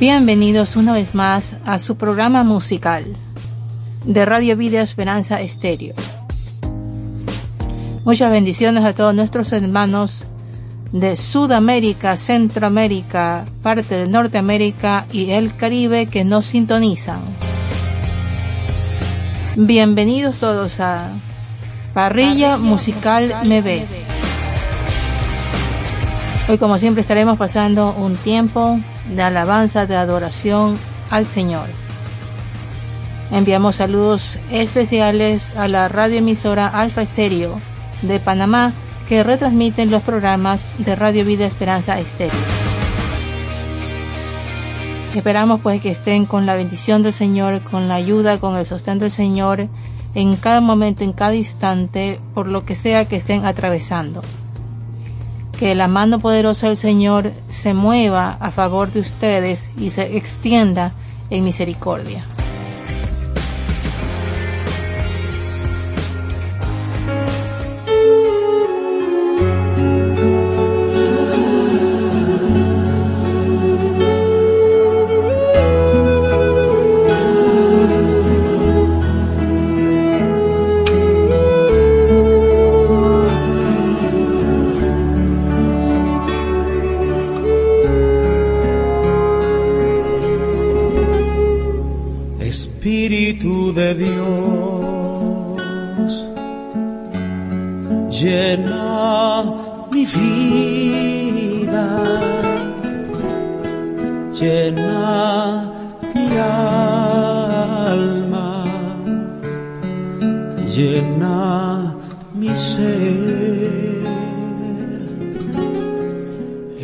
Bienvenidos una vez más a su programa musical de Radio Vida Esperanza Estéreo. Muchas bendiciones a todos nuestros hermanos de Sudamérica, Centroamérica, parte de Norteamérica y el Caribe que nos sintonizan. Bienvenidos todos a Parrilla Musical Me Ves. Hoy como siempre estaremos pasando un tiempo de alabanza, de adoración al Señor. Enviamos saludos especiales a la radioemisora Alfa Estéreo de Panamá que retransmiten los programas de Radio Vida Esperanza Estéreo. Esperamos pues que estén con la bendición del Señor, con la ayuda, con el sostén del Señor en cada momento, en cada instante, por lo que sea que estén atravesando. Que la mano poderosa del Señor se mueva a favor de ustedes y se extienda en misericordia.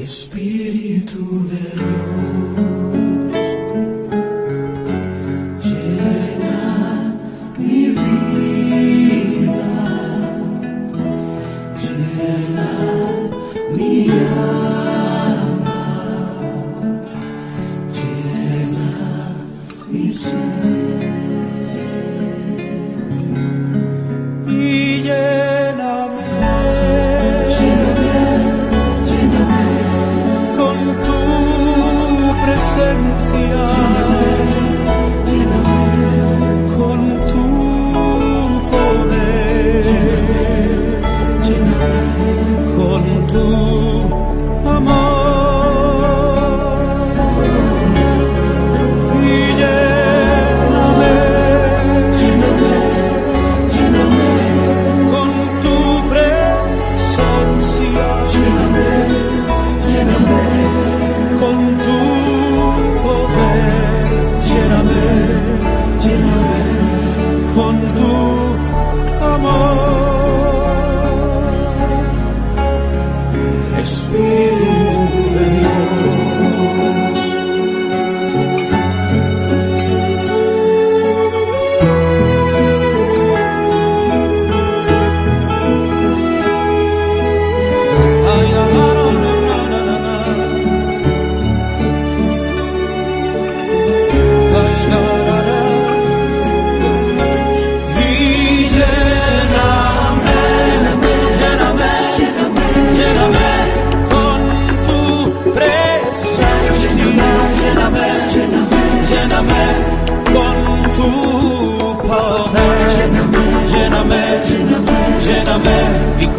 Espíritu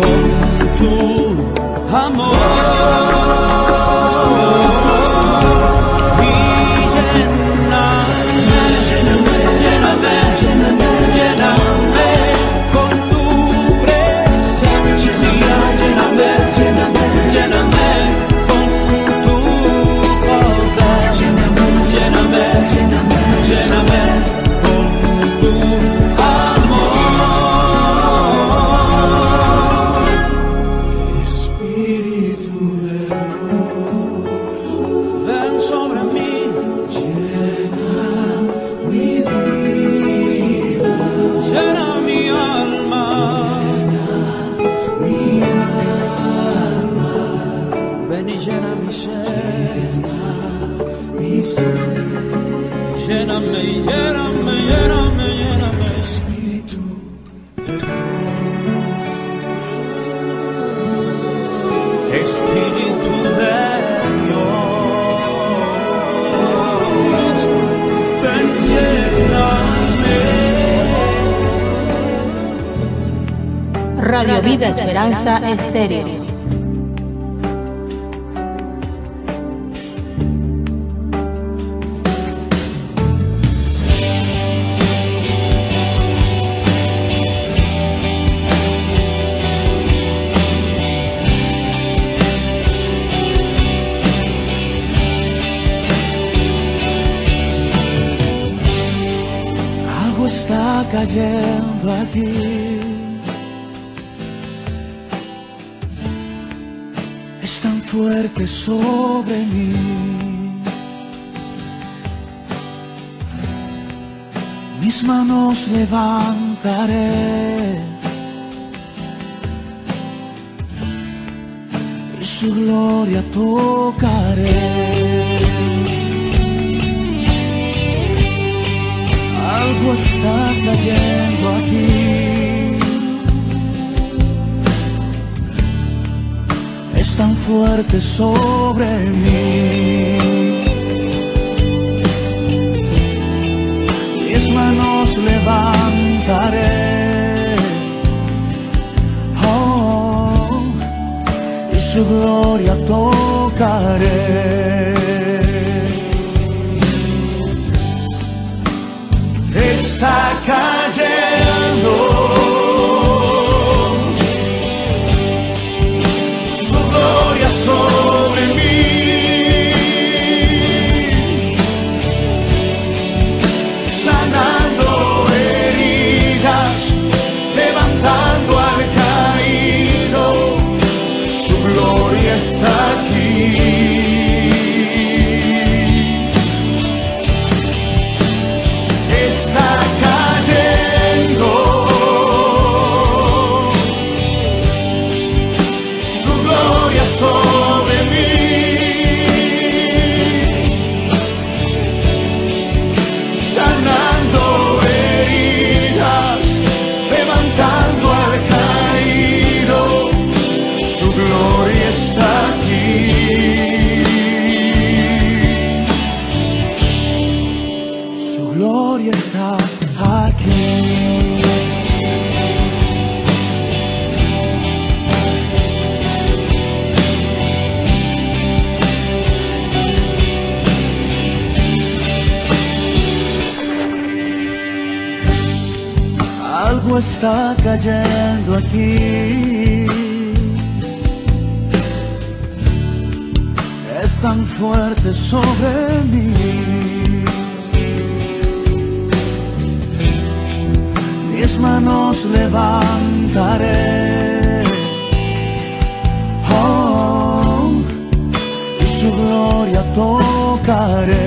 de Dios. Estéreo. Levantaré. Y su gloria tocaré. algo está cayendo aquí. Es tan fuerte sobre mí. Mis され Oh, イスグとかれ？It's a cayendo aquí. Es tan fuerte sobre mí. mis manos levantaré. Oh, y su gloria tocaré.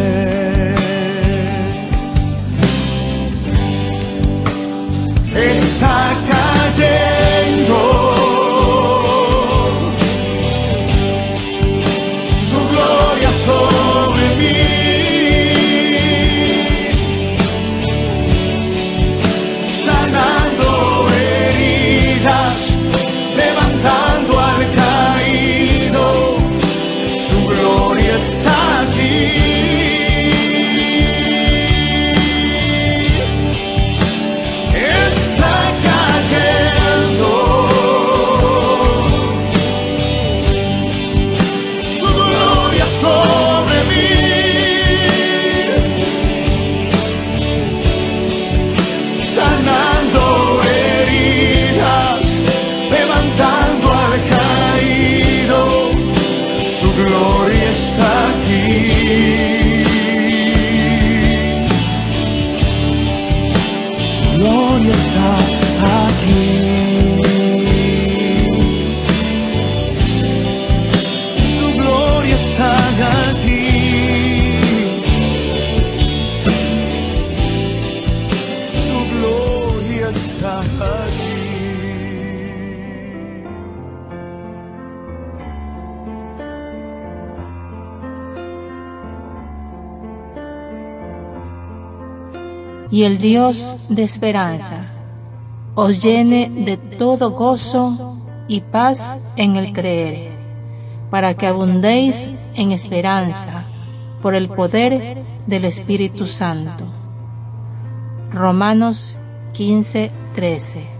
Y el Dios de esperanza os llene de todo gozo y paz en el creer, para que abundéis en esperanza por el poder del Espíritu Santo. Romanos 15, 13.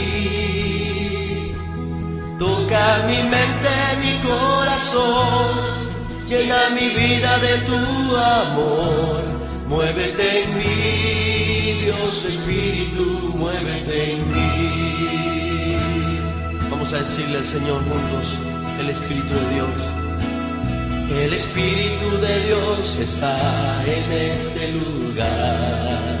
Toca mi mente, mi corazón, llena mi vida de tu amor. Muévete en mí, Dios Espíritu, muévete en mí. Vamos a decirle al Señor juntos, el Espíritu de Dios. El Espíritu de Dios está en este lugar.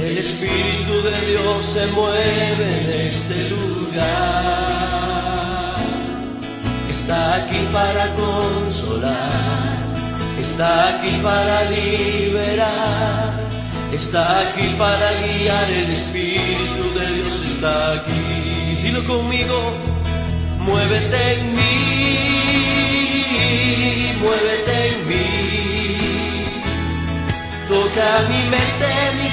El Espíritu de Dios se mueve en este lugar. Está aquí para consolar, está aquí para liberar, está aquí para guiar. El Espíritu de Dios está aquí. Dilo conmigo, muévete en mí, muévete en mí. Toca mi mente,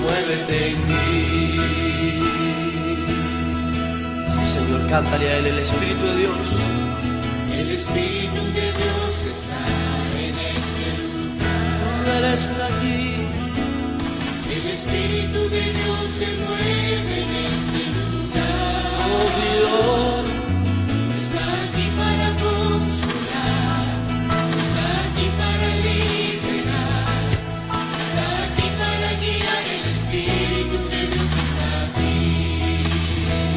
muévete en mí. Sí, Señor, cántale a Él el Espíritu de Dios. El Espíritu de Dios está en este lugar. Él está aquí. El Espíritu de Dios se mueve en este lugar. Oh Dios,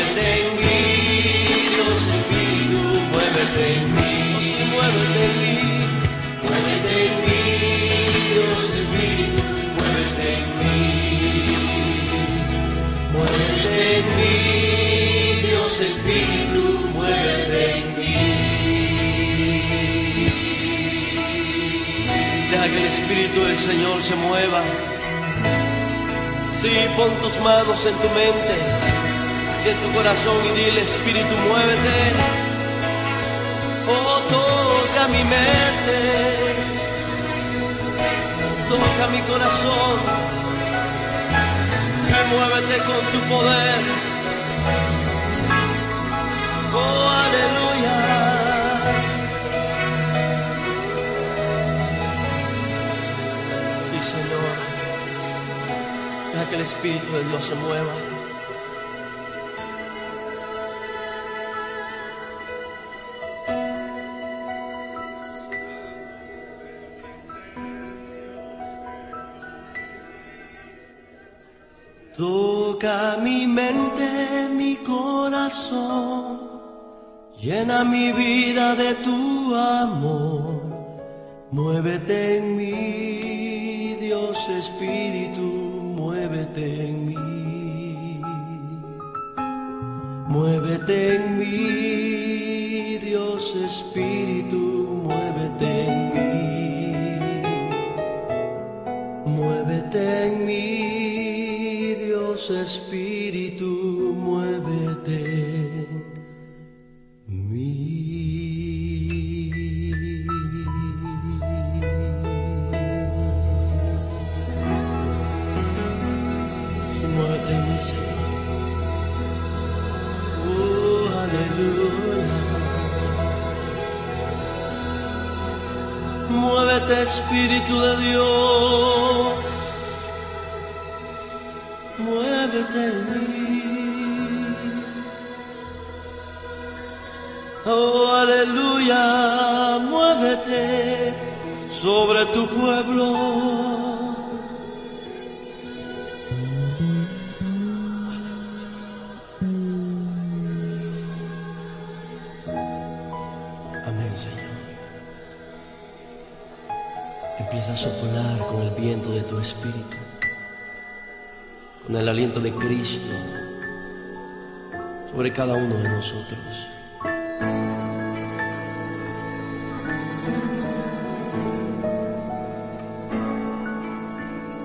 muévete en mí, Dios Espíritu, muévete en mí, oh, sí, muévete en mí, muévete en mí, Dios Espíritu, muévete en mí, muévete en mí, Dios Espíritu, muévete en mí. Deja que el Espíritu del Señor se mueva. Sí, pon tus manos en tu mente en tu corazón y dile, Espíritu, muévete. Oh, toca mi mente, toca mi corazón y muévete con tu poder. Oh, aleluya. Sí, Señor. Deja que el Espíritu de Dios se mueva. Llena mi vida de tu amor. Muévete en mí, Dios Espíritu, muévete en mí. Muévete en mí, Dios Espíritu, Espíritu de Dios. Muévete en mí. Oh, aleluya. Muévete sobre tu pueblo. Amén, Señor. Empieza a soplar con el viento de tu espíritu, con el aliento de Cristo sobre cada uno de nosotros.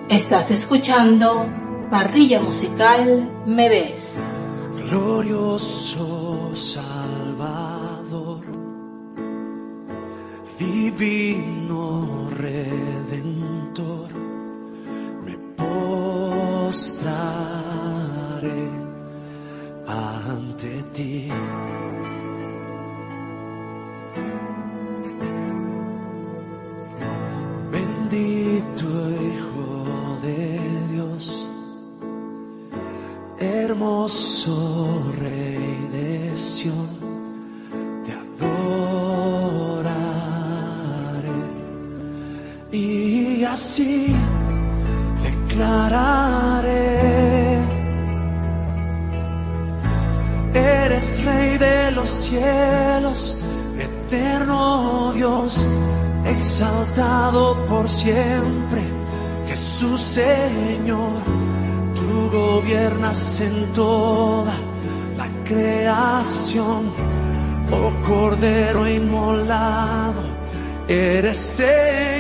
Estás escuchando Parrilla Musical Me Ves. glorioso en toda la creación, oh Cordero inmolado, eres Señor.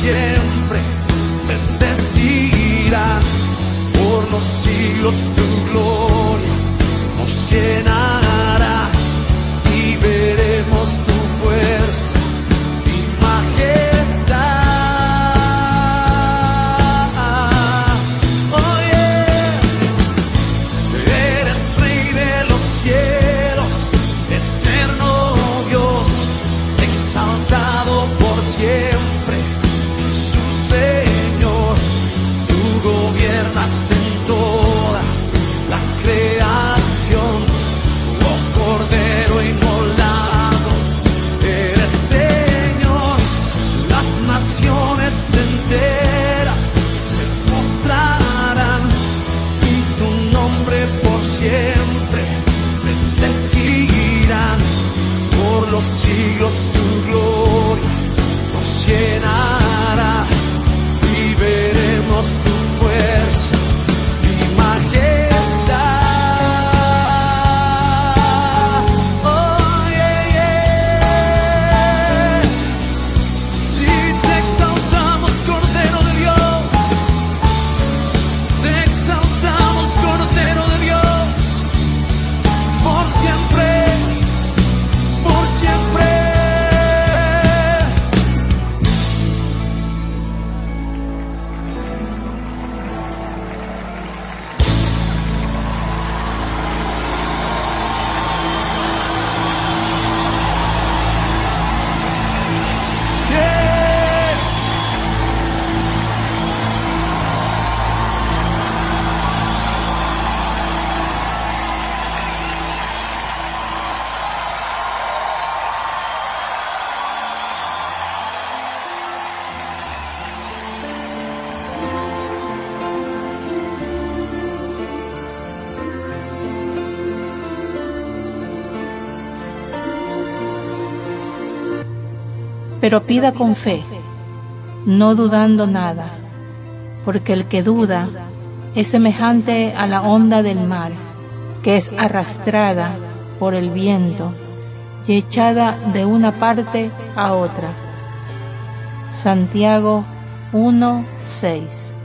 siempre bendecirá por los siglos pero pida con fe, no dudando nada, porque el que duda es semejante a la onda del mar, que es arrastrada por el viento y echada de una parte a otra. Santiago 1.6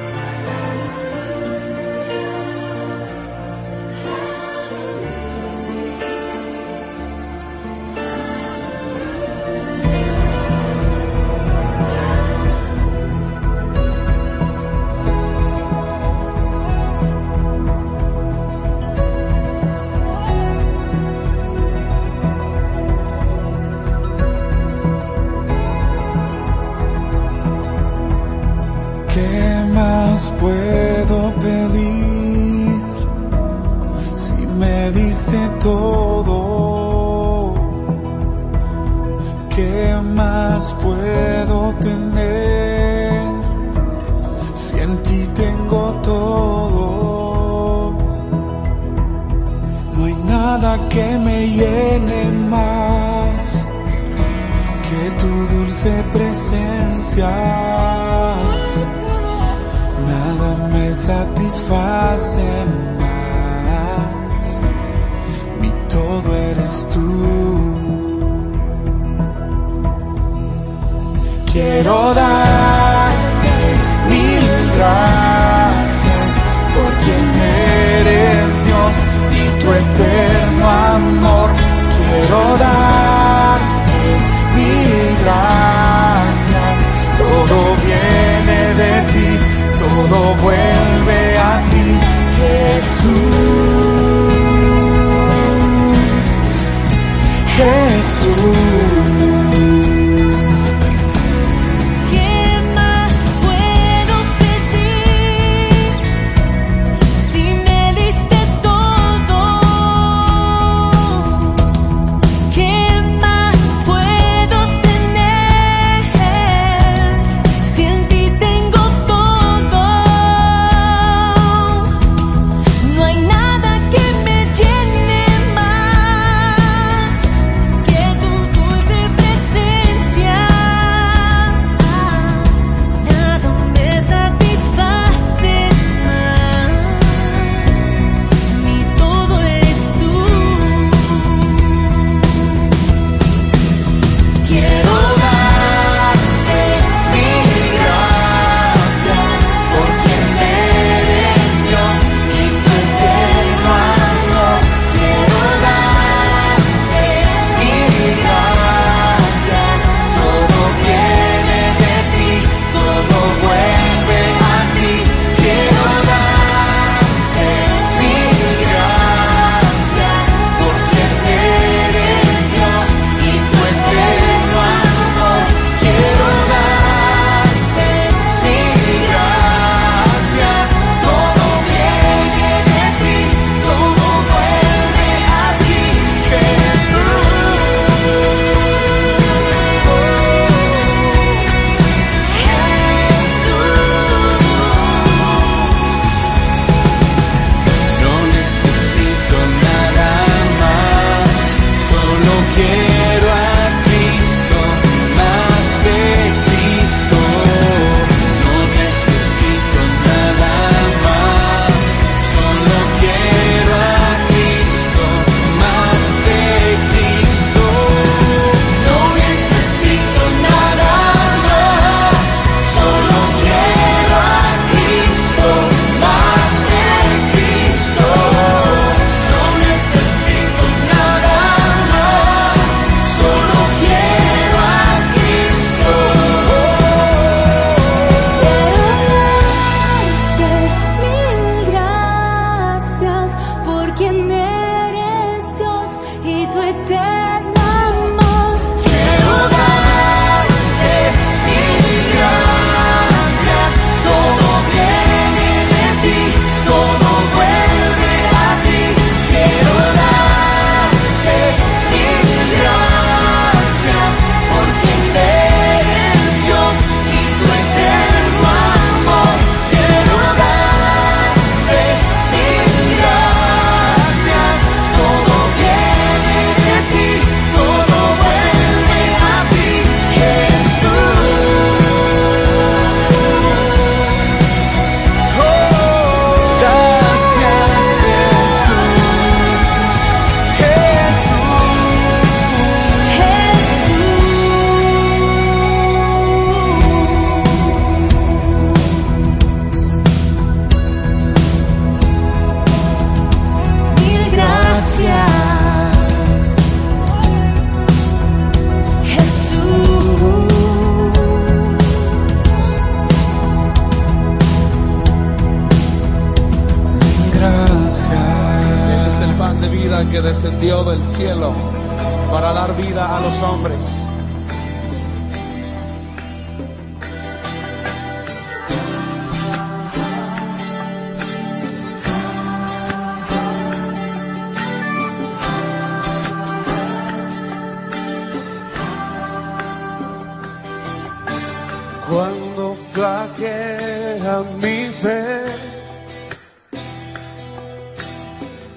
Cuando flaquea mi fe.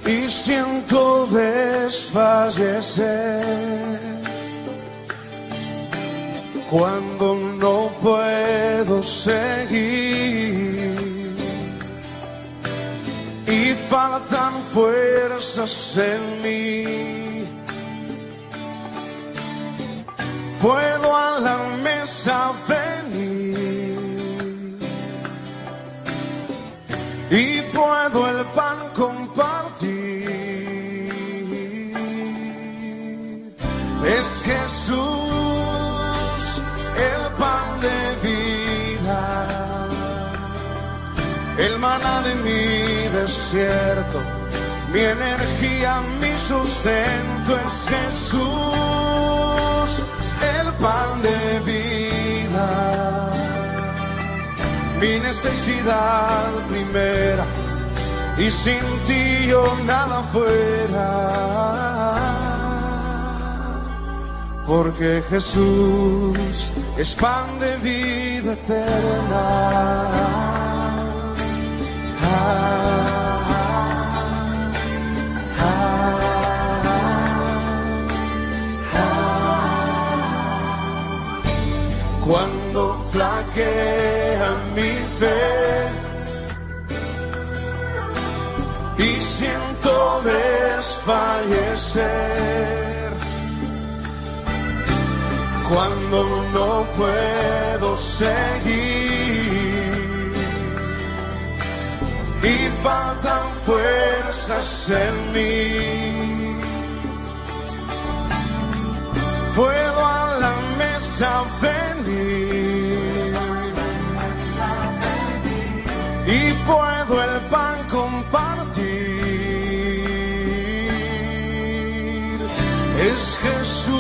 Y siento desfallecer, cuando no puedo seguir. Y faltan fuerzas en mí. puedo a la mesa y puedo el pan compartir. Es Jesús el pan de vida, el maná de mi desierto, mi energía, mi sustento es Jesús el pan de vida, mi necesidad primera, y sin ti yo nada fuera, porque Jesús es pan de vida eterna. Cuando flaquea mi fe. Y siento desfallecer, cuando no puedo seguir. Y faltan fuerzas en mí. Puedo a la mesa venir y puedo el pan compartir. Es Jesús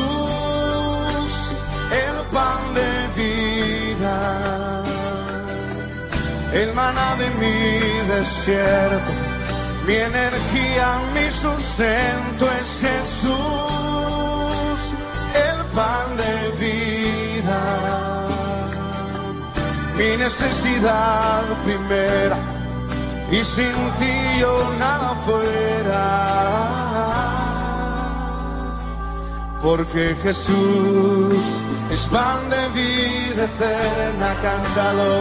el pan de vida, el maná de mi desierto, mi energía, mi sustento es Jesús el pan de vida, mi necesidad primera, y sin ti yo nada fuera, porque Jesús es pan de vida eterna, cántalo,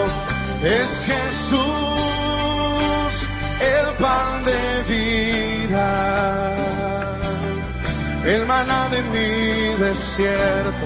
es Jesús el pan de vida. El maná de mi desierto,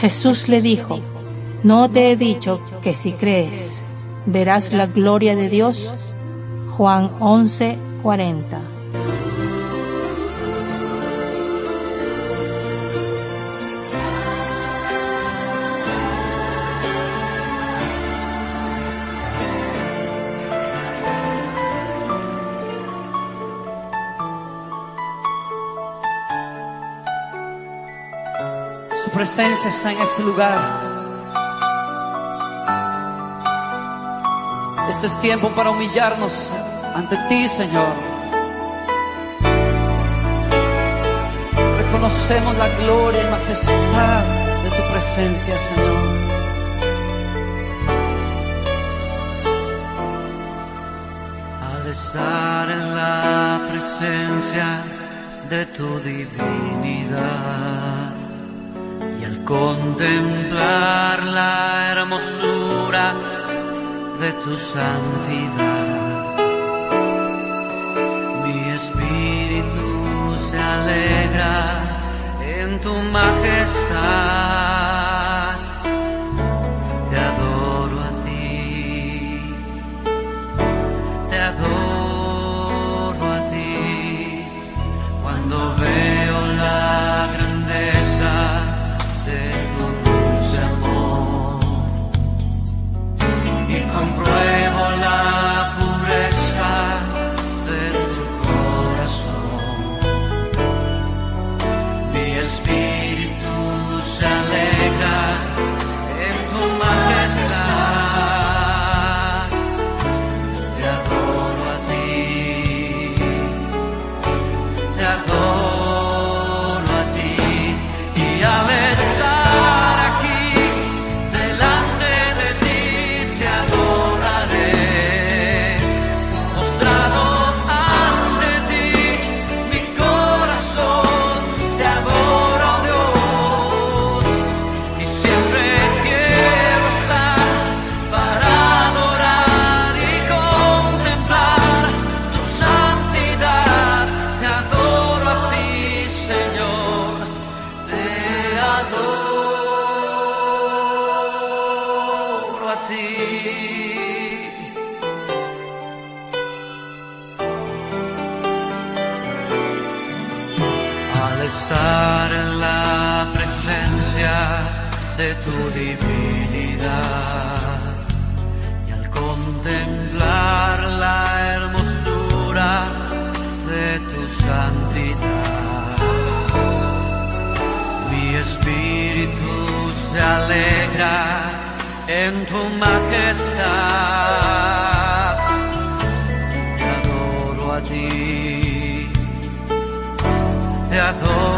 Jesús le dijo, ¿no te he dicho que si crees verás la gloria de Dios? Juan 11, 40. presencia está en este lugar. Este es tiempo para humillarnos ante ti, Señor. Reconocemos la gloria y majestad de tu presencia, Señor. Al estar en la presencia de tu divinidad contemplar la hermosura de tu santidad. Mi espíritu se alegra en tu majestad. tu divinidad y al contemplar la hermosura de tu santidad, mi espíritu se alegra en tu majestad. Te adoro a ti, te adoro.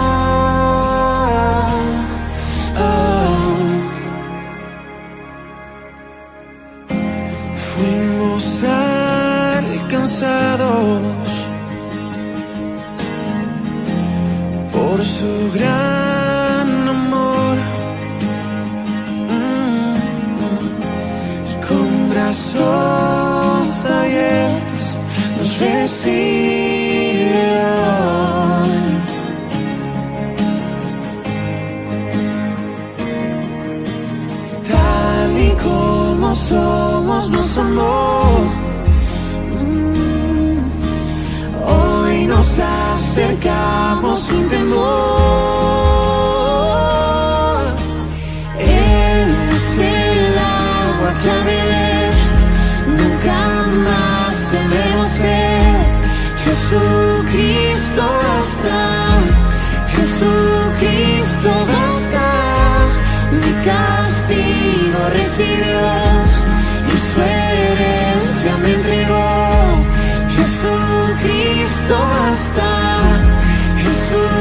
Somos, nos amó. Mm. Hoy nos acercamos sin temor. Él es el agua que beber nunca más tendremos sed. Jesucristo basta, Jesucristo basta. Mi castigo recibió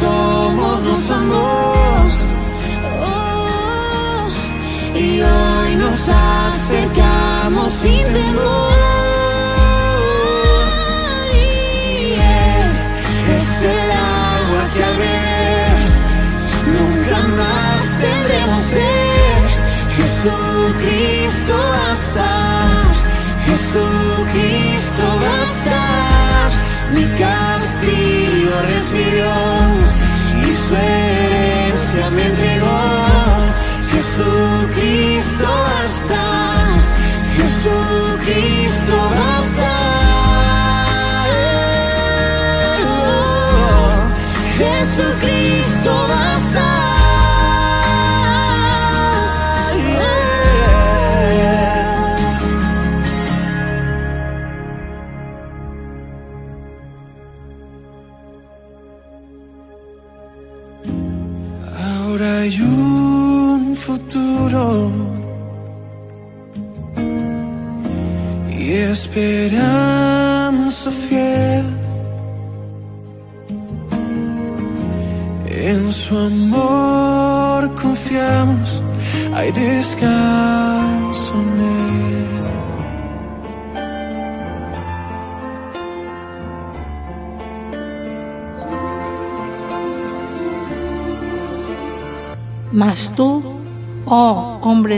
Somos, nos amó. Oh, y hoy nos acercamos sin temor. Y es el agua que al nunca más tendremos sed. Jesucristo basta, Jesucristo basta. Mi castigo recibió y su herencia me entregó. Jesucristo basta,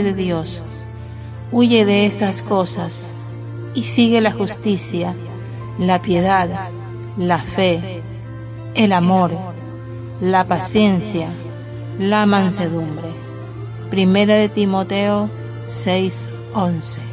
de Dios, huye de estas cosas y sigue la justicia, la piedad, la fe, el amor, la paciencia, la mansedumbre. Primera de Timoteo 6:11.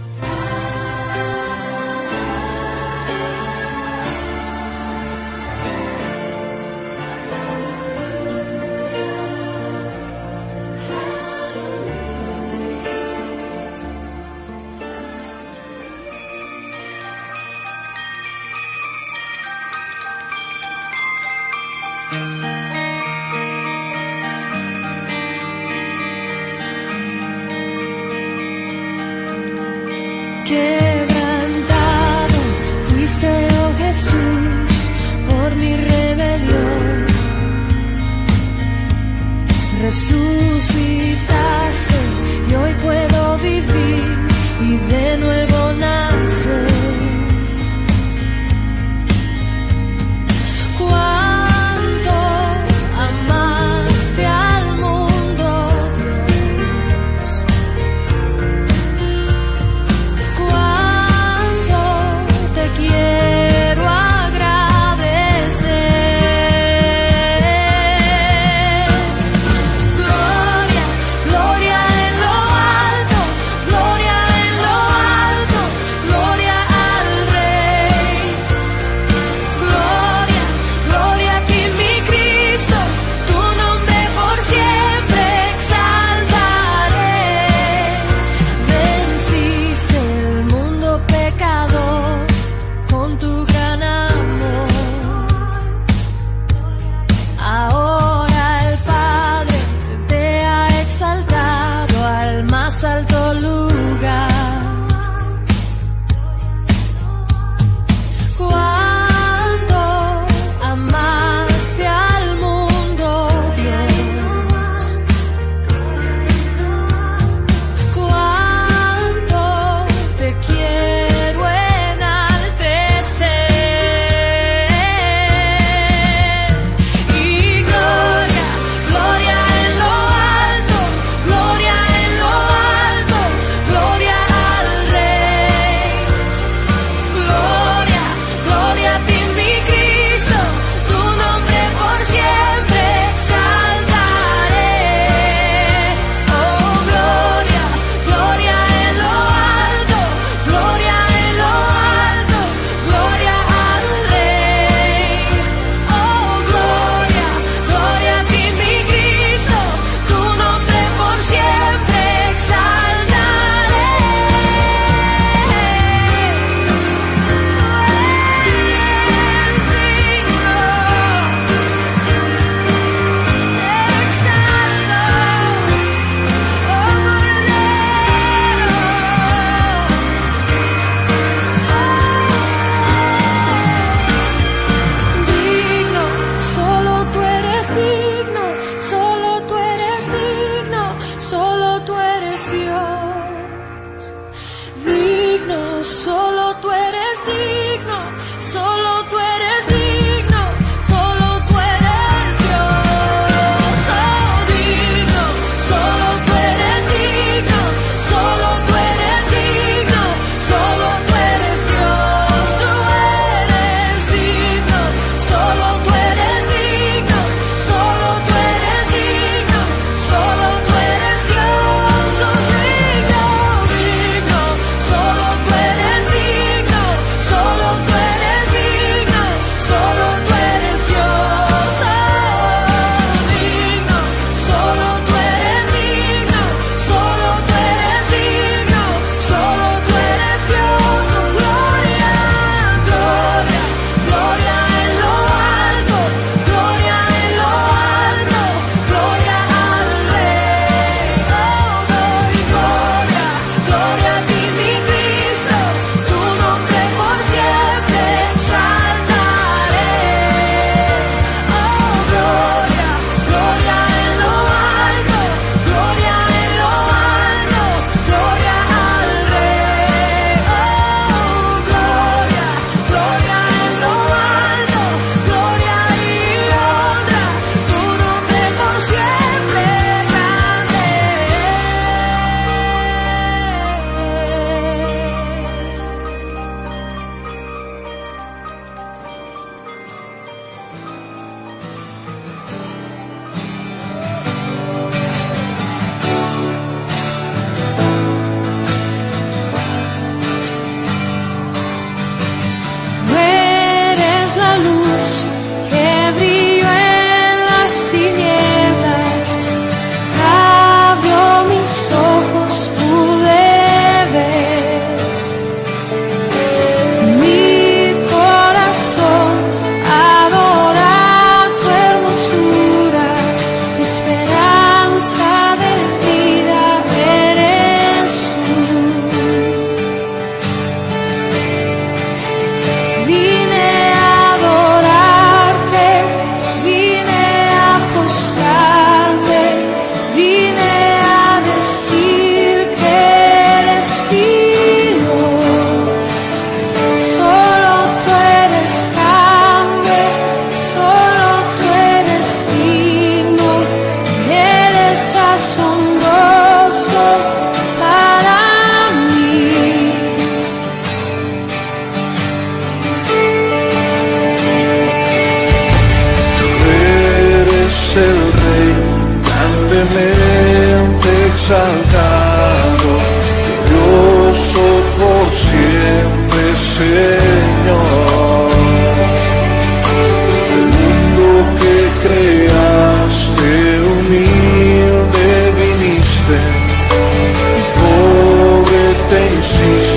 see.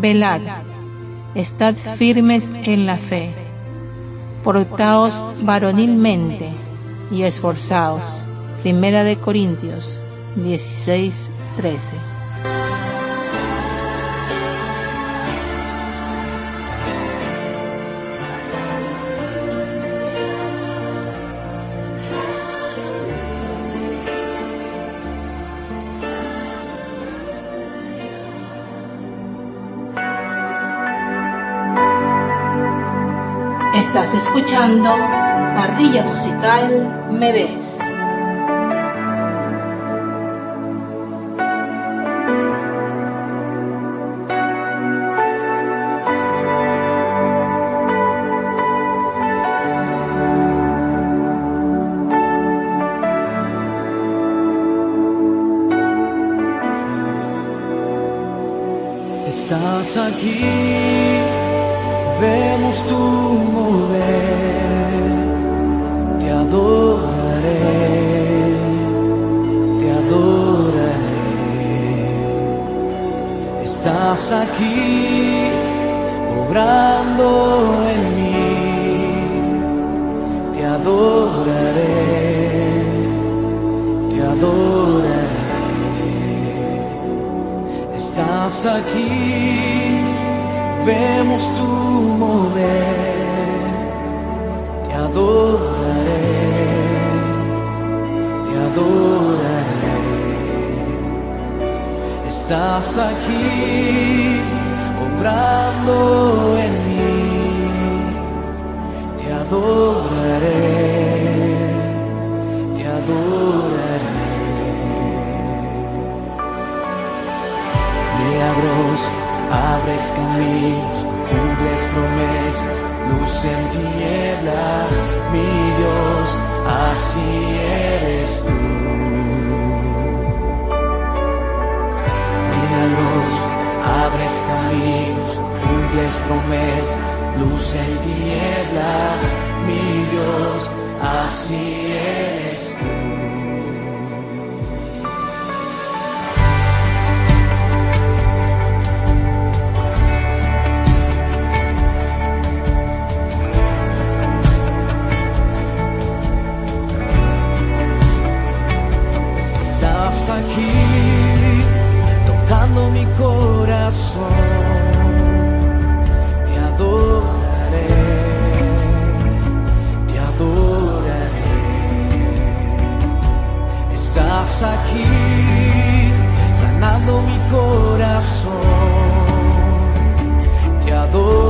velad, estad firmes en la fe, portaos varonilmente y esforzaos. Primera de Corintios 16, 13. escuchando Parrilla Musical Me Ves. estás aquí obrando en mí. Te adoraré, te adoraré. Milagros, abres caminos, cumples promesas, luz en tinieblas, mi Dios, así eres tú. abres caminos, cumples promesas, luz en tinieblas, mi Dios, así eres tú. aquí mi corazón, te adoraré, te adoraré. Estás aquí sanando mi corazón, te adoraré.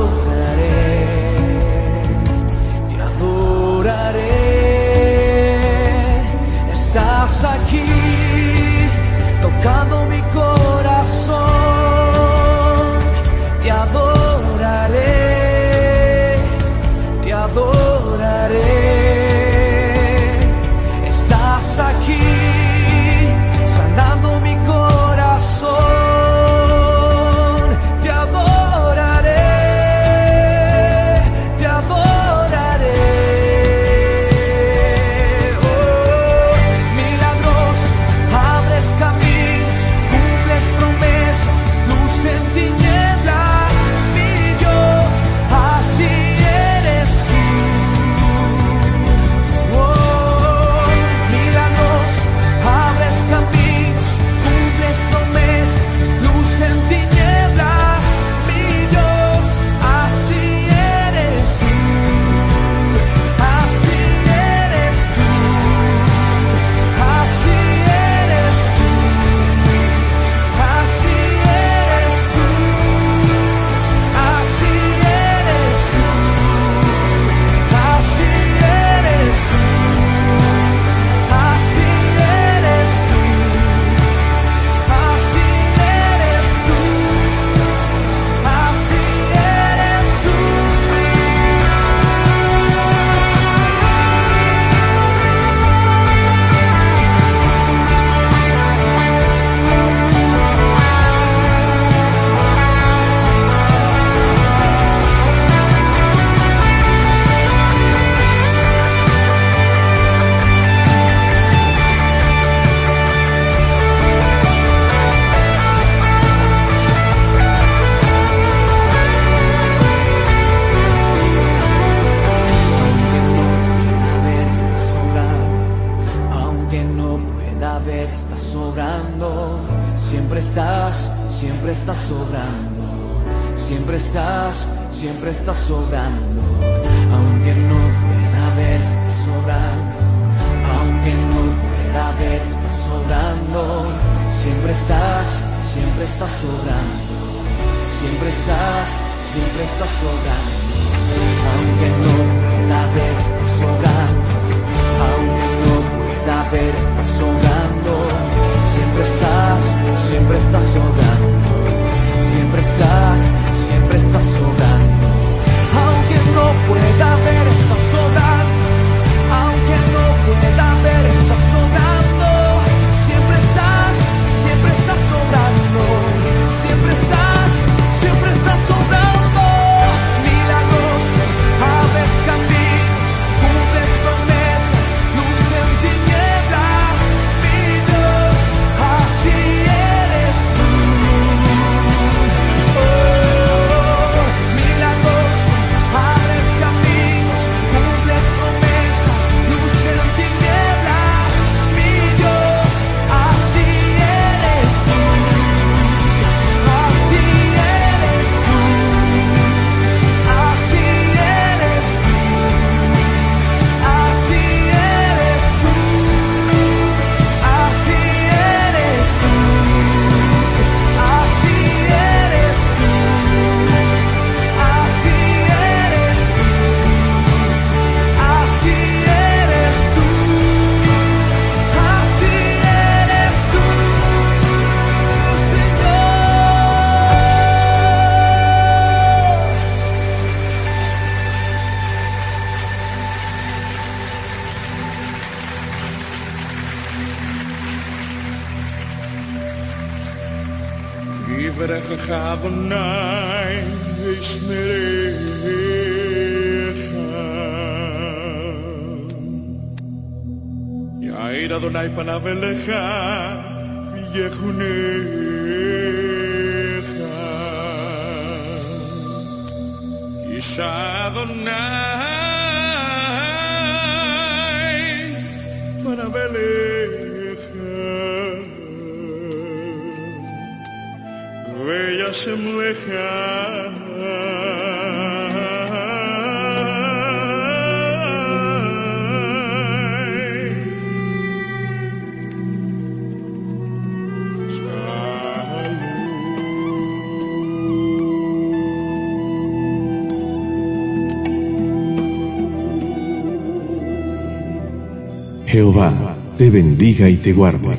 Jehová te bendiga y te guarde.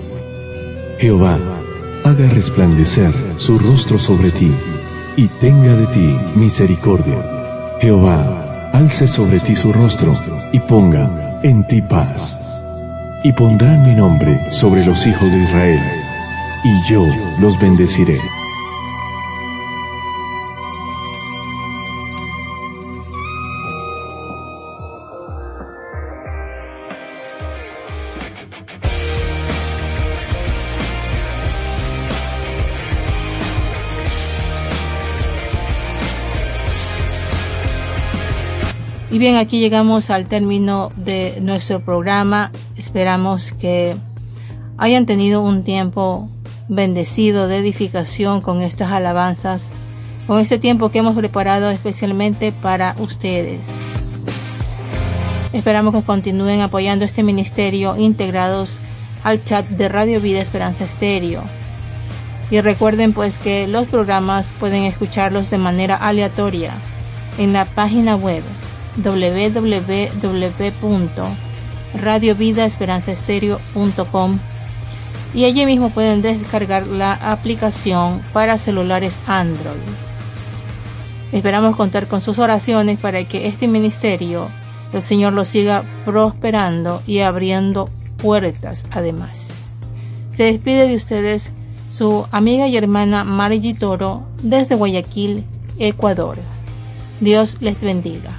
Jehová haga resplandecer su rostro sobre ti y tenga de ti misericordia. Jehová alce sobre ti su rostro y ponga en ti paz. Y pondrán mi nombre sobre los hijos de Israel, y yo los bendeciré. Bien, aquí llegamos al término de nuestro programa. Esperamos que hayan tenido un tiempo bendecido de edificación con estas alabanzas, con este tiempo que hemos preparado especialmente para ustedes. Esperamos que continúen apoyando este ministerio integrados al chat de Radio Vida Esperanza Estéreo. Y recuerden pues que los programas pueden escucharlos de manera aleatoria en la página web www.radiovidaesperanzaestereo.com y allí mismo pueden descargar la aplicación para celulares Android. Esperamos contar con sus oraciones para que este ministerio el Señor lo siga prosperando y abriendo puertas además. Se despide de ustedes su amiga y hermana Margie Toro desde Guayaquil, Ecuador. Dios les bendiga.